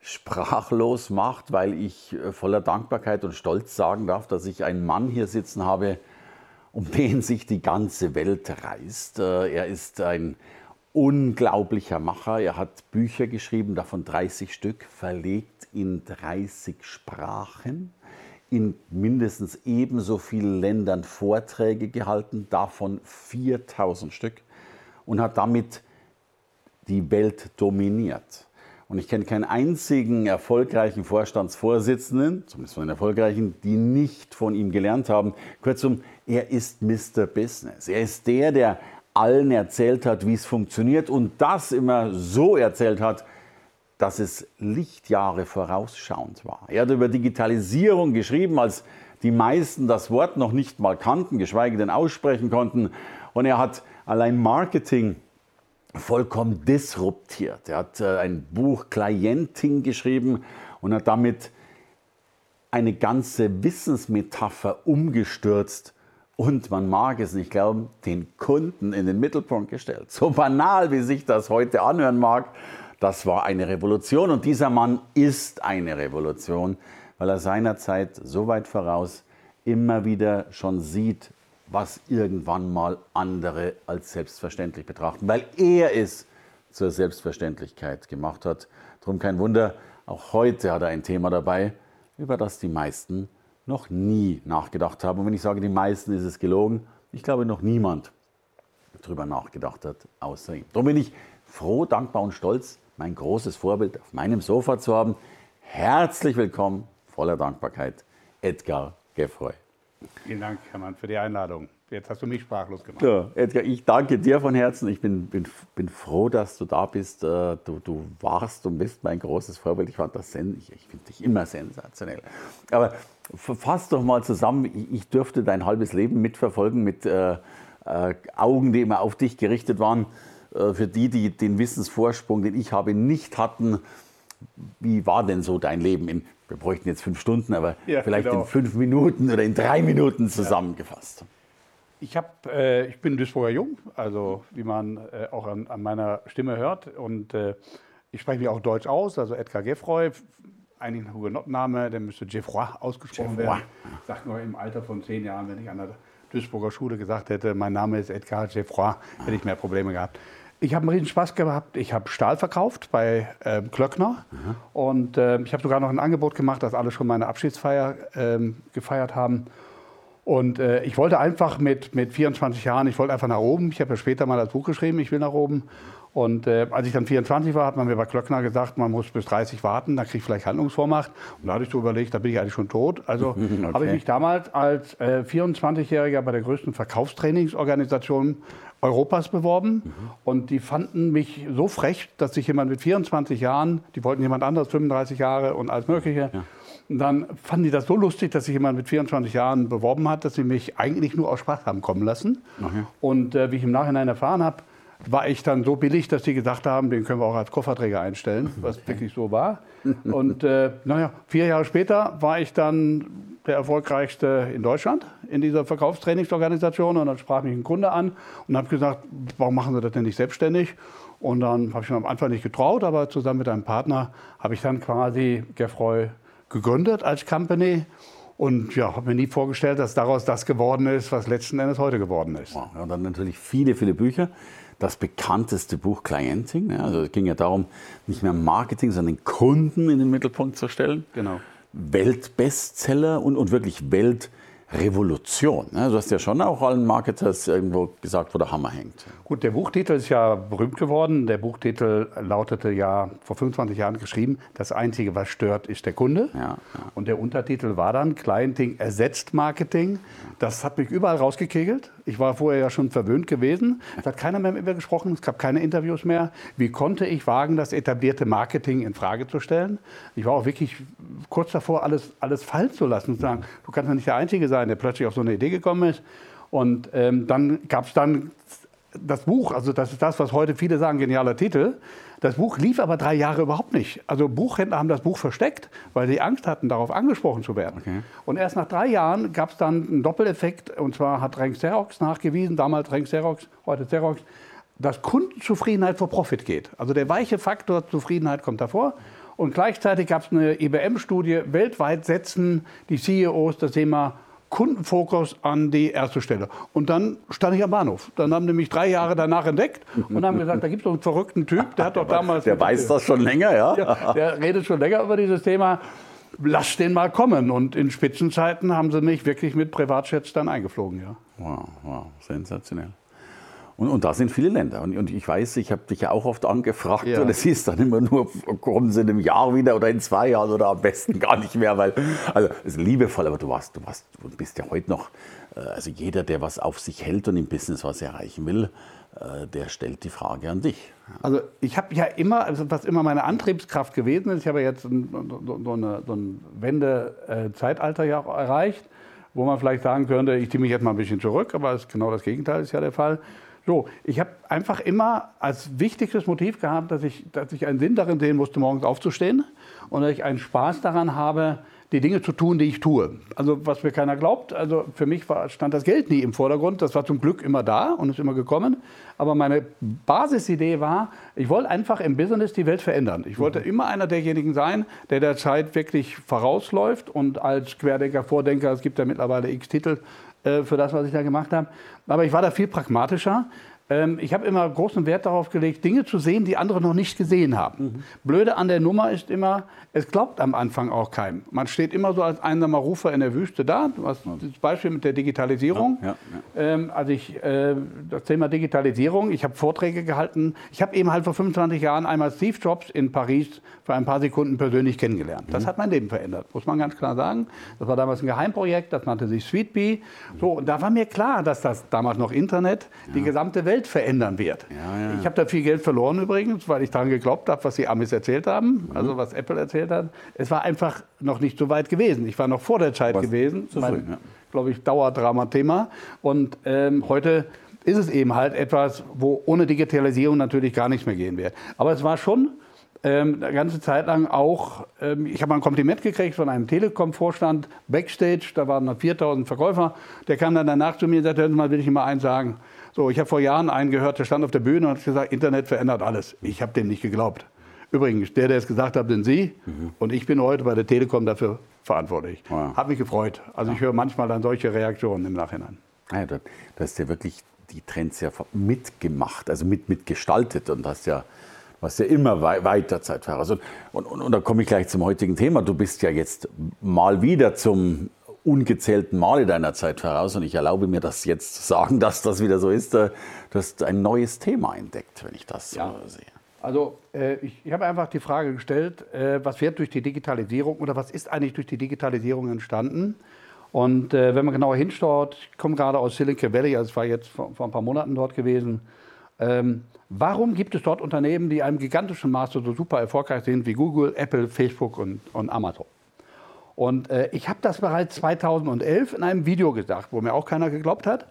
sprachlos macht, weil ich äh, voller Dankbarkeit und Stolz sagen darf, dass ich einen Mann hier sitzen habe, um den sich die ganze Welt reißt. Äh, er ist ein unglaublicher Macher. Er hat Bücher geschrieben, davon 30 Stück, verlegt in 30 Sprachen, in mindestens ebenso vielen Ländern Vorträge gehalten, davon 4000 Stück und hat damit die Welt dominiert. Und ich kenne keinen einzigen erfolgreichen Vorstandsvorsitzenden, zumindest einen erfolgreichen, die nicht von ihm gelernt haben. Kurzum, er ist Mr. Business. Er ist der, der allen erzählt hat, wie es funktioniert und das immer so erzählt hat, dass es Lichtjahre vorausschauend war. Er hat über Digitalisierung geschrieben, als die meisten das Wort noch nicht mal kannten, geschweige denn aussprechen konnten. Und er hat allein Marketing vollkommen disruptiert. Er hat äh, ein Buch Clienting geschrieben und hat damit eine ganze Wissensmetapher umgestürzt und man mag es nicht glauben, den Kunden in den Mittelpunkt gestellt. So banal, wie sich das heute anhören mag, das war eine Revolution und dieser Mann ist eine Revolution, weil er seinerzeit so weit voraus immer wieder schon sieht, was irgendwann mal andere als selbstverständlich betrachten, weil er es zur Selbstverständlichkeit gemacht hat. Darum kein Wunder, auch heute hat er ein Thema dabei, über das die meisten noch nie nachgedacht haben. Und wenn ich sage die meisten, ist es gelogen. Ich glaube, noch niemand darüber nachgedacht hat, außer ihm. Darum bin ich froh, dankbar und stolz, mein großes Vorbild auf meinem Sofa zu haben. Herzlich willkommen, voller Dankbarkeit, Edgar Geffroy. Vielen Dank, Hermann, für die Einladung. Jetzt hast du mich sprachlos gemacht. Ja, Edgar, ich danke dir von Herzen. Ich bin, bin, bin froh, dass du da bist. Äh, du, du warst und bist mein großes Vorbild. Ich ich, ich finde dich immer sensationell. Aber fass doch mal zusammen. Ich dürfte dein halbes Leben mitverfolgen mit äh, äh, Augen, die immer auf dich gerichtet waren. Äh, für die, die den Wissensvorsprung, den ich habe, nicht hatten. Wie war denn so dein Leben in wir bräuchten jetzt fünf Stunden, aber ja, vielleicht genau. in fünf Minuten oder in drei Minuten zusammengefasst. Ich, hab, äh, ich bin Duisburger Jung, also wie man äh, auch an, an, meiner Stimme hört. Und äh, ich spreche mich auch Deutsch aus, also Edgar Geffroy. Eigentlich ein Hugenottenname, der müsste Geoffroy ausgesprochen Geoffroy. werden. Ich sage nur im Alter von zehn Jahren, wenn ich an der Duisburger Schule gesagt hätte, mein Name ist Edgar Geoffroy, hätte ich mehr Probleme gehabt. Ich habe einen riesen Spaß gehabt. Ich habe Stahl verkauft bei äh, Klöckner. Mhm. Und äh, ich habe sogar noch ein Angebot gemacht, dass alle schon meine Abschiedsfeier äh, gefeiert haben. Und äh, ich wollte einfach mit, mit 24 Jahren, ich wollte einfach nach oben. Ich habe ja später mal das Buch geschrieben, ich will nach oben. Und äh, als ich dann 24 war, hat man mir bei Klöckner gesagt, man muss bis 30 warten, dann kriege ich vielleicht Handlungsvormacht. Und da hatte ich so überlegt, da bin ich eigentlich schon tot. Also okay. habe ich mich damals als äh, 24-Jähriger bei der größten Verkaufstrainingsorganisation Europas beworben. Mhm. Und die fanden mich so frech, dass sich jemand mit 24 Jahren, die wollten jemand anderes 35 Jahre und alles Mögliche. Ja. Und dann fanden die das so lustig, dass sich jemand mit 24 Jahren beworben hat, dass sie mich eigentlich nur aus Spaß haben kommen lassen. Okay. Und äh, wie ich im Nachhinein erfahren habe, war ich dann so billig, dass die gesagt haben, den können wir auch als Kofferträger einstellen, was okay. wirklich so war. Und äh, naja, vier Jahre später war ich dann der erfolgreichste in Deutschland in dieser Verkaufstrainingsorganisation. Und dann sprach mich ein Kunde an und habe gesagt, warum machen Sie das denn nicht selbstständig? Und dann habe ich mir am Anfang nicht getraut, aber zusammen mit einem Partner habe ich dann quasi Gerfreu gegründet als Company. Und ja, habe mir nie vorgestellt, dass daraus das geworden ist, was letzten Endes heute geworden ist. Ja, und dann natürlich viele, viele Bücher. Das bekannteste Buch Clienting. Also es ging ja darum, nicht mehr Marketing, sondern den Kunden in den Mittelpunkt zu stellen. Genau. Weltbestseller und, und wirklich Welt Revolution. Ne? Du hast ja schon auch allen Marketers irgendwo gesagt, wo der Hammer hängt. Gut, der Buchtitel ist ja berühmt geworden. Der Buchtitel lautete ja vor 25 Jahren geschrieben, das Einzige, was stört, ist der Kunde. Ja, ja. Und der Untertitel war dann, Clienting ersetzt Marketing. Das hat mich überall rausgekegelt. Ich war vorher ja schon verwöhnt gewesen. Es hat keiner mehr mit mir gesprochen, es gab keine Interviews mehr. Wie konnte ich wagen, das etablierte Marketing in Frage zu stellen? Ich war auch wirklich kurz davor, alles, alles fallen zu lassen und zu sagen, du kannst ja nicht der Einzige sein, der plötzlich auf so eine Idee gekommen ist. Und ähm, dann gab es dann das Buch, also das ist das, was heute viele sagen, genialer Titel. Das Buch lief aber drei Jahre überhaupt nicht. Also Buchhändler haben das Buch versteckt, weil sie Angst hatten, darauf angesprochen zu werden. Okay. Und erst nach drei Jahren gab es dann einen Doppeleffekt. Und zwar hat Renk Xerox nachgewiesen, damals Renk Xerox, heute Xerox, dass Kundenzufriedenheit vor Profit geht. Also der weiche Faktor Zufriedenheit kommt davor. Und gleichzeitig gab es eine IBM-Studie, weltweit setzen die CEOs das Thema Kundenfokus an die erste Stelle. Und dann stand ich am Bahnhof. Dann haben die mich drei Jahre danach entdeckt und haben gesagt, da gibt es doch einen verrückten Typ, der hat doch damals... Der weiß das schon länger, ja? ja? Der redet schon länger über dieses Thema. Lass den mal kommen. Und in Spitzenzeiten haben sie mich wirklich mit Privatjets dann eingeflogen, ja. Wow, wow, sensationell. Und, und da sind viele Länder. Und, und ich weiß, ich habe dich ja auch oft angefragt ja. und es hieß dann immer nur, kommen Sie in einem Jahr wieder oder in zwei Jahren oder am besten gar nicht mehr, weil, also es ist liebevoll, aber du warst, du warst, du bist ja heute noch, äh, also jeder, der was auf sich hält und im Business was erreichen will, äh, der stellt die Frage an dich. Also ich habe ja immer, also was immer meine Antriebskraft gewesen ist, ich habe jetzt ein, so, eine, so ein Wende-Zeitalter ja auch erreicht, wo man vielleicht sagen könnte, ich ziehe mich jetzt mal ein bisschen zurück, aber genau das Gegenteil ist ja der Fall. So, ich habe einfach immer als wichtigstes Motiv gehabt, dass ich, dass ich einen Sinn darin sehen musste, morgens aufzustehen und dass ich einen Spaß daran habe, die Dinge zu tun, die ich tue. Also was mir keiner glaubt, also für mich war, stand das Geld nie im Vordergrund. Das war zum Glück immer da und ist immer gekommen. Aber meine Basisidee war, ich wollte einfach im Business die Welt verändern. Ich wollte immer einer derjenigen sein, der der Zeit wirklich vorausläuft und als Querdenker, Vordenker, es gibt ja mittlerweile x Titel für das, was ich da gemacht habe. Aber ich war da viel pragmatischer. Ähm, ich habe immer großen Wert darauf gelegt, Dinge zu sehen, die andere noch nicht gesehen haben. Mhm. Blöde an der Nummer ist immer, es glaubt am Anfang auch keinem. Man steht immer so als einsamer Rufer in der Wüste da. Du hast das Beispiel mit der Digitalisierung. Ja, ja, ja. Ähm, also ich, äh, das Thema Digitalisierung, ich habe Vorträge gehalten. Ich habe eben halt vor 25 Jahren einmal Steve Jobs in Paris für ein paar Sekunden persönlich kennengelernt. Das mhm. hat mein Leben verändert, muss man ganz klar sagen. Das war damals ein Geheimprojekt, das nannte sich SweetBee. So, und da war mir klar, dass das damals noch Internet die gesamte Welt verändern wird. Ich habe da viel Geld verloren übrigens, weil ich daran geglaubt habe, was die Amis erzählt haben, mhm. also was Apple erzählt hat. Es war einfach noch nicht so weit gewesen. Ich war noch vor der Zeit was gewesen. Zu früh, ja. Glaube ich, Dauerdrama-Thema. Und ähm, heute ist es eben halt etwas, wo ohne Digitalisierung natürlich gar nichts mehr gehen wird. Aber es war schon ähm, eine ganze Zeit lang auch, ähm, ich habe ein Kompliment gekriegt von einem Telekom-Vorstand backstage, da waren noch 4000 Verkäufer, der kam dann danach zu mir und sagte, hören Sie mal, will ich Ihnen mal eins sagen. So, ich habe vor Jahren einen gehört, der stand auf der Bühne und hat gesagt, Internet verändert alles. Ich habe dem nicht geglaubt. Übrigens, der, der es gesagt hat, sind Sie mhm. und ich bin heute bei der Telekom dafür verantwortlich. Wow. Hat mich gefreut. Also ja. ich höre manchmal dann solche Reaktionen im Nachhinein. Ja, du hast ja wirklich die Trends ja mitgemacht, also mit, mitgestaltet und hast ja was ja immer weiter Zeit voraus. Und, und, und, und da komme ich gleich zum heutigen Thema. Du bist ja jetzt mal wieder zum ungezählten Male deiner Zeit voraus und ich erlaube mir das jetzt zu sagen, dass das wieder so ist. Du hast ein neues Thema entdeckt, wenn ich das ja. so sehe. Also äh, ich, ich habe einfach die Frage gestellt, äh, was wird durch die Digitalisierung oder was ist eigentlich durch die Digitalisierung entstanden? Und äh, wenn man genauer hinschaut, ich komme gerade aus Silicon Valley, also ich war jetzt vor, vor ein paar Monaten dort gewesen, ähm, warum gibt es dort Unternehmen, die einem gigantischen Maße so super erfolgreich sind wie Google, Apple, Facebook und, und Amazon? Und äh, ich habe das bereits 2011 in einem Video gesagt, wo mir auch keiner geglaubt hat.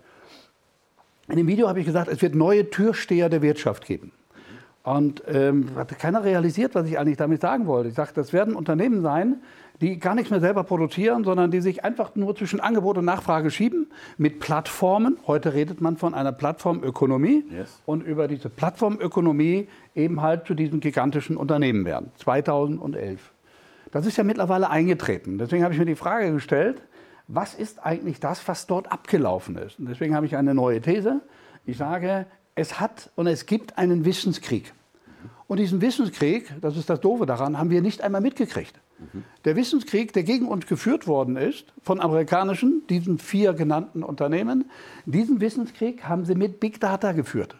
In dem Video habe ich gesagt, es wird neue Türsteher der Wirtschaft geben. Und ähm, hat keiner realisiert, was ich eigentlich damit sagen wollte. Ich sagte, das werden Unternehmen sein, die gar nichts mehr selber produzieren, sondern die sich einfach nur zwischen Angebot und Nachfrage schieben mit Plattformen. Heute redet man von einer Plattformökonomie yes. und über diese Plattformökonomie eben halt zu diesen gigantischen Unternehmen werden. 2011. Das ist ja mittlerweile eingetreten. Deswegen habe ich mir die Frage gestellt, was ist eigentlich das, was dort abgelaufen ist? Und deswegen habe ich eine neue These. Ich sage, es hat und es gibt einen Wissenskrieg. Und diesen Wissenskrieg, das ist das Doofe daran, haben wir nicht einmal mitgekriegt. Der Wissenskrieg, der gegen uns geführt worden ist, von amerikanischen, diesen vier genannten Unternehmen, diesen Wissenskrieg haben sie mit Big Data geführt.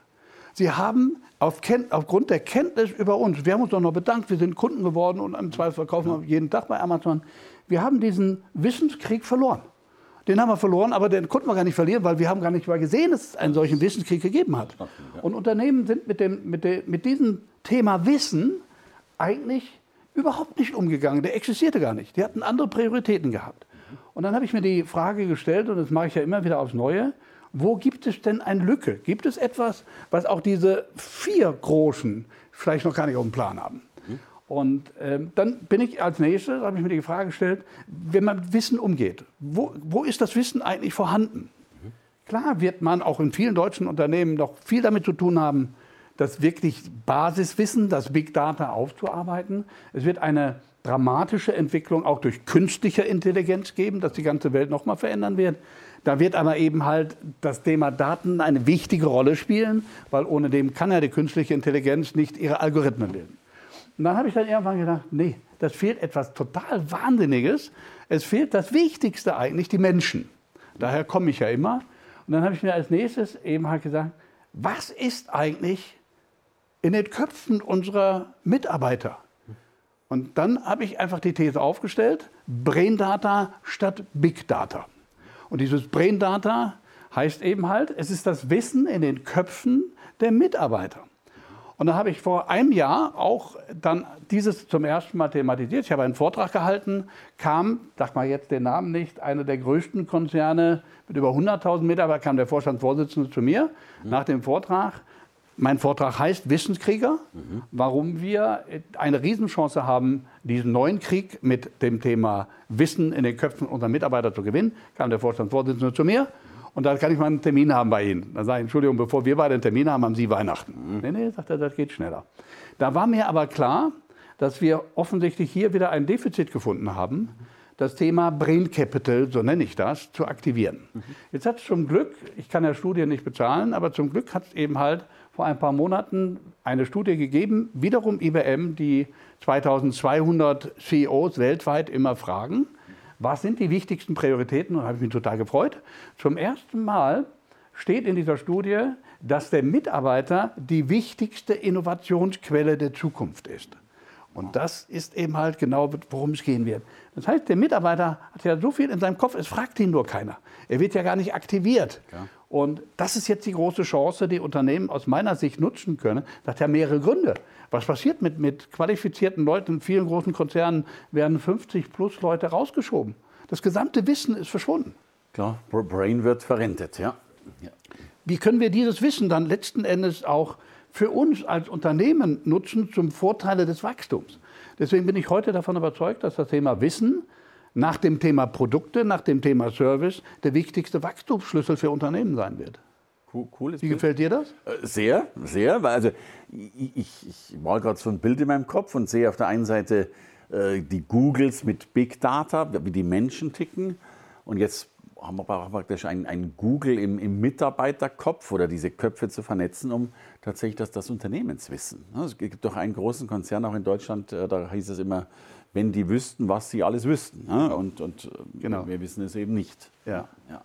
Sie haben auf aufgrund der Kenntnis über uns, wir haben uns doch noch bedankt, wir sind Kunden geworden und im Zweifel verkaufen wir jeden Tag bei Amazon. Wir haben diesen Wissenskrieg verloren. Den haben wir verloren, aber den konnten wir gar nicht verlieren, weil wir haben gar nicht mal gesehen, dass es einen solchen Wissenskrieg gegeben hat. Und Unternehmen sind mit, dem, mit, dem, mit diesem Thema Wissen eigentlich überhaupt nicht umgegangen. Der existierte gar nicht. Die hatten andere Prioritäten gehabt. Und dann habe ich mir die Frage gestellt, und das mache ich ja immer wieder aufs Neue, wo gibt es denn eine Lücke? Gibt es etwas, was auch diese vier Großen vielleicht noch gar nicht auf dem Plan haben? Und ähm, dann bin ich als nächstes, habe ich mir die Frage gestellt, wenn man mit Wissen umgeht, wo, wo ist das Wissen eigentlich vorhanden? Klar wird man auch in vielen deutschen Unternehmen noch viel damit zu tun haben, das wirklich Basiswissen, das Big Data aufzuarbeiten. Es wird eine dramatische Entwicklung auch durch künstliche Intelligenz geben, dass die ganze Welt noch mal verändern wird. Da wird aber eben halt das Thema Daten eine wichtige Rolle spielen, weil ohne dem kann ja die künstliche Intelligenz nicht ihre Algorithmen bilden. Und dann habe ich dann irgendwann gedacht, nee, das fehlt etwas total Wahnsinniges. Es fehlt das Wichtigste eigentlich, die Menschen. Daher komme ich ja immer. Und dann habe ich mir als nächstes eben halt gesagt, was ist eigentlich in den Köpfen unserer Mitarbeiter. Und dann habe ich einfach die These aufgestellt, Brain Data statt Big Data. Und dieses Brain Data heißt eben halt, es ist das Wissen in den Köpfen der Mitarbeiter. Und dann habe ich vor einem Jahr auch dann dieses zum ersten Mal thematisiert. Ich habe einen Vortrag gehalten, kam, sag mal jetzt den Namen nicht, einer der größten Konzerne mit über 100.000 Mitarbeitern, kam der Vorstandsvorsitzende zu mir mhm. nach dem Vortrag mein Vortrag heißt Wissenskrieger, mhm. warum wir eine Riesenchance haben, diesen neuen Krieg mit dem Thema Wissen in den Köpfen unserer Mitarbeiter zu gewinnen. Kam der Vorstandsvorsitzende zu mir und da kann ich mal einen Termin haben bei Ihnen. Dann sage ich, Entschuldigung, bevor wir beide einen Termin haben, haben Sie Weihnachten. Mhm. Nee, nee, sagt er, das geht schneller. Da war mir aber klar, dass wir offensichtlich hier wieder ein Defizit gefunden haben, das Thema Brain Capital, so nenne ich das, zu aktivieren. Mhm. Jetzt hat es zum Glück, ich kann ja Studien nicht bezahlen, aber zum Glück hat es eben halt vor ein paar Monaten eine Studie gegeben, wiederum IBM, die 2200 CEOs weltweit immer fragen, was sind die wichtigsten Prioritäten? Und da habe ich mich total gefreut. Zum ersten Mal steht in dieser Studie, dass der Mitarbeiter die wichtigste Innovationsquelle der Zukunft ist. Und das ist eben halt genau, worum es gehen wird. Das heißt, der Mitarbeiter hat ja so viel in seinem Kopf, es fragt ihn nur keiner. Er wird ja gar nicht aktiviert. Ja. Und das ist jetzt die große Chance, die Unternehmen aus meiner Sicht nutzen können. Das hat ja mehrere Gründe. Was passiert mit, mit qualifizierten Leuten? In vielen großen Konzernen werden 50 plus Leute rausgeschoben. Das gesamte Wissen ist verschwunden. Klar, Brain wird verrentet, ja. ja. Wie können wir dieses Wissen dann letzten Endes auch für uns als Unternehmen nutzen zum Vorteile des Wachstums? Deswegen bin ich heute davon überzeugt, dass das Thema Wissen nach dem Thema Produkte, nach dem Thema Service der wichtigste Wachstumsschlüssel für Unternehmen sein wird. Cool, Wie gefällt dir das? Äh, sehr, sehr. Weil also ich, ich, mal gerade so ein Bild in meinem Kopf und sehe auf der einen Seite äh, die Googles mit Big Data, wie die Menschen ticken. Und jetzt haben wir praktisch ein, ein Google im, im, Mitarbeiterkopf oder diese Köpfe zu vernetzen, um tatsächlich das, das Unternehmenswissen. Es gibt doch einen großen Konzern auch in Deutschland, äh, da hieß es immer, wenn die wüssten, was sie alles wüssten. Ne? Und, und äh, genau. wir wissen es eben nicht. Ja. ja.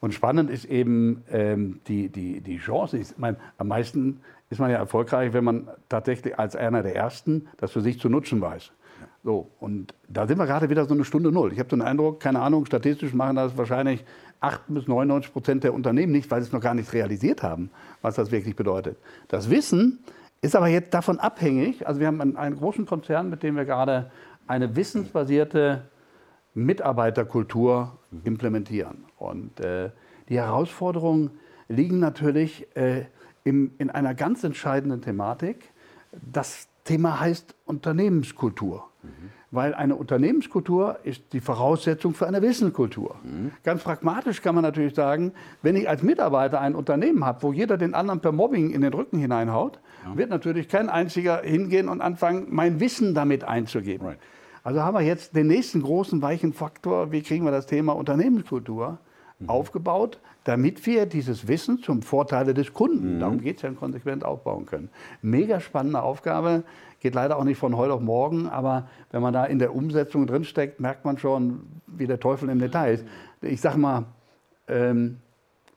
Und spannend ist eben ähm, die, die, die Chance. Ich meine, am meisten ist man ja erfolgreich, wenn man tatsächlich als einer der Ersten das für sich zu nutzen weiß. Ja. So, und da sind wir gerade wieder so eine Stunde Null. Ich habe den Eindruck, keine Ahnung, statistisch machen das wahrscheinlich 8 bis 99 Prozent der Unternehmen nicht, weil sie es noch gar nicht realisiert haben, was das wirklich bedeutet. Das Wissen ist aber jetzt davon abhängig. Also wir haben einen, einen großen Konzern, mit dem wir gerade eine wissensbasierte Mitarbeiterkultur implementieren. Und äh, die Herausforderungen liegen natürlich äh, im, in einer ganz entscheidenden Thematik. Das Thema heißt Unternehmenskultur. Mhm. Weil eine Unternehmenskultur ist die Voraussetzung für eine Wissenskultur. Mhm. Ganz pragmatisch kann man natürlich sagen, wenn ich als Mitarbeiter ein Unternehmen habe, wo jeder den anderen per Mobbing in den Rücken hineinhaut, ja. wird natürlich kein einziger hingehen und anfangen, mein Wissen damit einzugeben. Right. Also haben wir jetzt den nächsten großen weichen Faktor, wie kriegen wir das Thema Unternehmenskultur mhm. aufgebaut, damit wir dieses Wissen zum Vorteile des Kunden, mhm. darum geht es ja konsequent aufbauen können. Mega spannende Aufgabe, geht leider auch nicht von heute auf morgen, aber wenn man da in der Umsetzung drinsteckt, merkt man schon, wie der Teufel im Detail ist. Ich sage mal, ähm,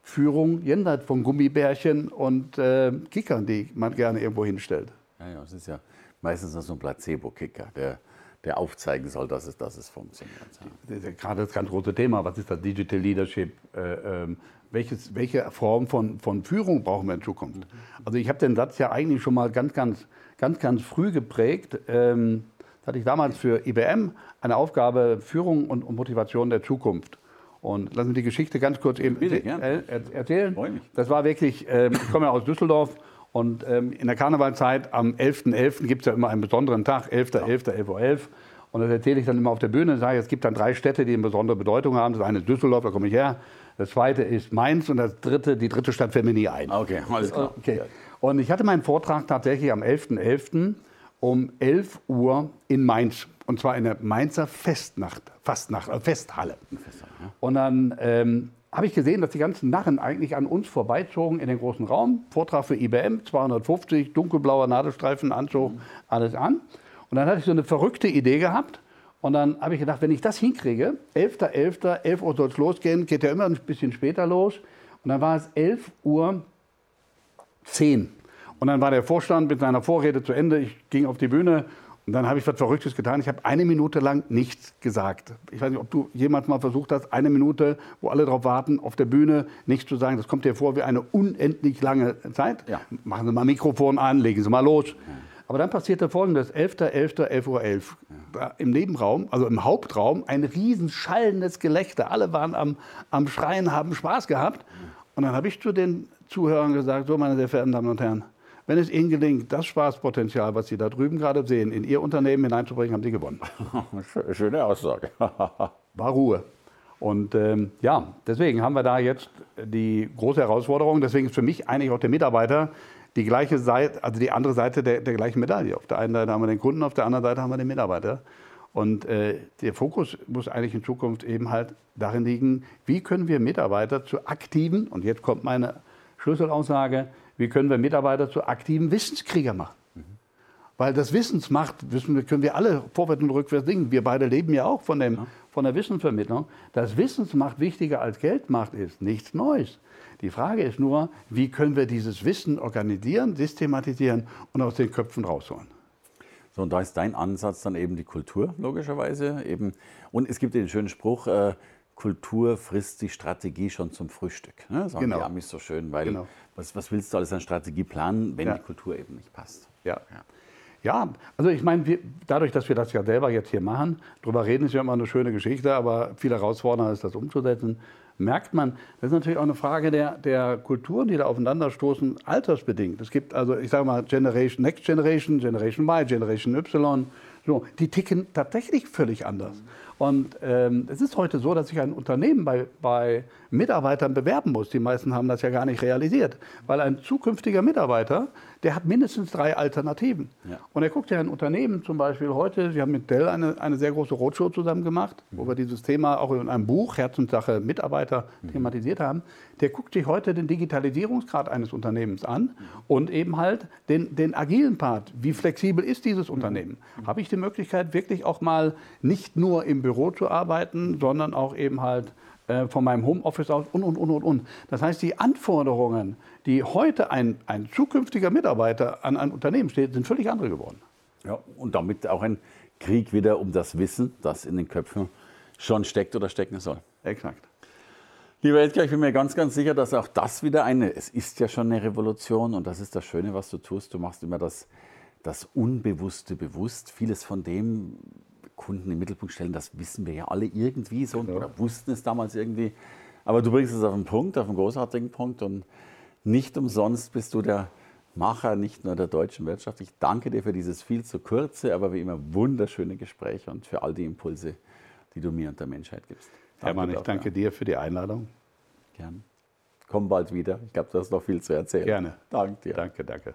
Führung jenseits von Gummibärchen und äh, Kickern, die man gerne irgendwo hinstellt. Ja, ja, das ist ja meistens so ein Placebo-Kicker, der, der aufzeigen soll, dass es, dass es funktioniert. Das ist ja gerade das ganz große Thema. Was ist das Digital Leadership? Äh, ähm, welches, welche Form von, von Führung brauchen wir in Zukunft? Also ich habe den Satz ja eigentlich schon mal ganz, ganz, ganz, ganz früh geprägt. Ähm, das hatte ich damals für IBM eine Aufgabe Führung und, und Motivation der Zukunft. Und lassen Sie die Geschichte ganz kurz eben Bitte, ja. erzählen. Das war wirklich, ähm, ich komme ja aus Düsseldorf und ähm, in der Karnevalzeit am 11.11. .11. gibt es ja immer einen besonderen Tag, 11.11., 11.11 Uhr. 11. Und das erzähle ich dann immer auf der Bühne. Sage, es gibt dann drei Städte, die eine besondere Bedeutung haben. Das eine ist Düsseldorf, da komme ich her. Das zweite ist Mainz und das dritte, die dritte Stadt fällt mir nie ein. Okay, alles klar. Okay. Und ich hatte meinen Vortrag tatsächlich am 11.11. .11. um 11 Uhr in Mainz. Und zwar in der Mainzer Festnacht, Fastnacht, also Festhalle. Und dann ähm, habe ich gesehen, dass die ganzen Narren eigentlich an uns vorbeizogen in den großen Raum. Vortrag für IBM, 250, dunkelblauer Nadelstreifenanzug, alles an. Und dann hatte ich so eine verrückte Idee gehabt. Und dann habe ich gedacht, wenn ich das hinkriege, 11.11., .11., 11 Uhr soll es losgehen, geht ja immer ein bisschen später los. Und dann war es 11 Uhr 10. Und dann war der Vorstand mit seiner Vorrede zu Ende. Ich ging auf die Bühne und dann habe ich was Verrücktes getan. Ich habe eine Minute lang nichts gesagt. Ich weiß nicht, ob du jemals mal versucht hast, eine Minute, wo alle darauf warten, auf der Bühne nichts zu sagen. Das kommt dir vor wie eine unendlich lange Zeit. Ja. Machen Sie mal Mikrofon an, legen Sie mal los. Ja. Aber dann passierte Folgendes, 11.11., 11 Uhr 11. Ja. Im Nebenraum, also im Hauptraum, ein riesen schallendes Gelächter. Alle waren am, am Schreien, haben Spaß gehabt. Und dann habe ich zu den Zuhörern gesagt, so meine sehr verehrten Damen und Herren, wenn es Ihnen gelingt, das Spaßpotenzial, was Sie da drüben gerade sehen, in Ihr Unternehmen hineinzubringen, haben Sie gewonnen. Schöne Aussage. War Ruhe. Und ähm, ja, deswegen haben wir da jetzt die große Herausforderung. Deswegen ist für mich eigentlich auch der Mitarbeiter die gleiche Seite, also die andere Seite der, der gleichen Medaille. Auf der einen Seite haben wir den Kunden, auf der anderen Seite haben wir den Mitarbeiter. Und äh, der Fokus muss eigentlich in Zukunft eben halt darin liegen, wie können wir Mitarbeiter zu aktiven, und jetzt kommt meine Schlüsselaussage, wie können wir Mitarbeiter zu aktiven Wissenskrieger machen? Mhm. Weil das Wissensmacht, wissen können wir alle vorwärts und rückwärts dingen. Wir beide leben ja auch von, dem, ja. von der Wissensvermittlung. Dass Wissensmacht wichtiger als Geldmacht ist, nichts Neues. Die Frage ist nur, wie können wir dieses Wissen organisieren, systematisieren und aus den Köpfen rausholen. So, und da ist dein Ansatz dann eben die Kultur, logischerweise. Eben. Und es gibt den schönen Spruch, äh, Kultur frisst die Strategie schon zum Frühstück. Ne? Sagen genau. die Amis so schön, weil genau. was, was willst du alles an Strategie planen, wenn ja. die Kultur eben nicht passt? Ja. ja. Ja, also ich meine, dadurch, dass wir das ja selber jetzt hier machen, darüber reden ist ja immer eine schöne Geschichte, aber viel herausfordernder ist das umzusetzen, merkt man, das ist natürlich auch eine Frage der, der Kulturen, die da aufeinanderstoßen, altersbedingt. Es gibt also, ich sage mal, Generation, Next Generation, Generation Y, Generation Y, so, die ticken tatsächlich völlig anders. Und ähm, es ist heute so, dass sich ein Unternehmen bei, bei Mitarbeitern bewerben muss. Die meisten haben das ja gar nicht realisiert. Weil ein zukünftiger Mitarbeiter, der hat mindestens drei Alternativen. Ja. Und er guckt ja ein Unternehmen zum Beispiel heute, wir haben mit Dell eine, eine sehr große Roadshow zusammen gemacht, mhm. wo wir dieses Thema auch in einem Buch, Herzenssache Mitarbeiter, mhm. thematisiert haben. Der guckt sich heute den Digitalisierungsgrad eines Unternehmens an mhm. und eben halt den, den agilen Part. Wie flexibel ist dieses Unternehmen? Mhm. Habe ich die Möglichkeit, wirklich auch mal nicht nur im Büro zu arbeiten, sondern auch eben halt äh, von meinem Homeoffice aus und, und, und, und, und. Das heißt, die Anforderungen, die heute ein, ein zukünftiger Mitarbeiter an ein Unternehmen steht, sind völlig andere geworden. Ja, und damit auch ein Krieg wieder um das Wissen, das in den Köpfen schon steckt oder stecken soll. Exakt. Lieber Edgar, ich bin mir ganz, ganz sicher, dass auch das wieder eine, es ist ja schon eine Revolution und das ist das Schöne, was du tust. Du machst immer das, das Unbewusste bewusst. Vieles von dem, Kunden im Mittelpunkt stellen, das wissen wir ja alle irgendwie so ja. oder wussten es damals irgendwie. Aber du bringst es auf den Punkt, auf einen großartigen Punkt und nicht umsonst bist du der Macher nicht nur der deutschen Wirtschaft. Ich danke dir für dieses viel zu kurze, aber wie immer wunderschöne Gespräch und für all die Impulse, die du mir und der Menschheit gibst. Danke Hermann, ich danke dir für die Einladung. Gerne. Komm bald wieder. Ich glaube, du hast noch viel zu erzählen. Gerne. Danke dir. Danke, danke.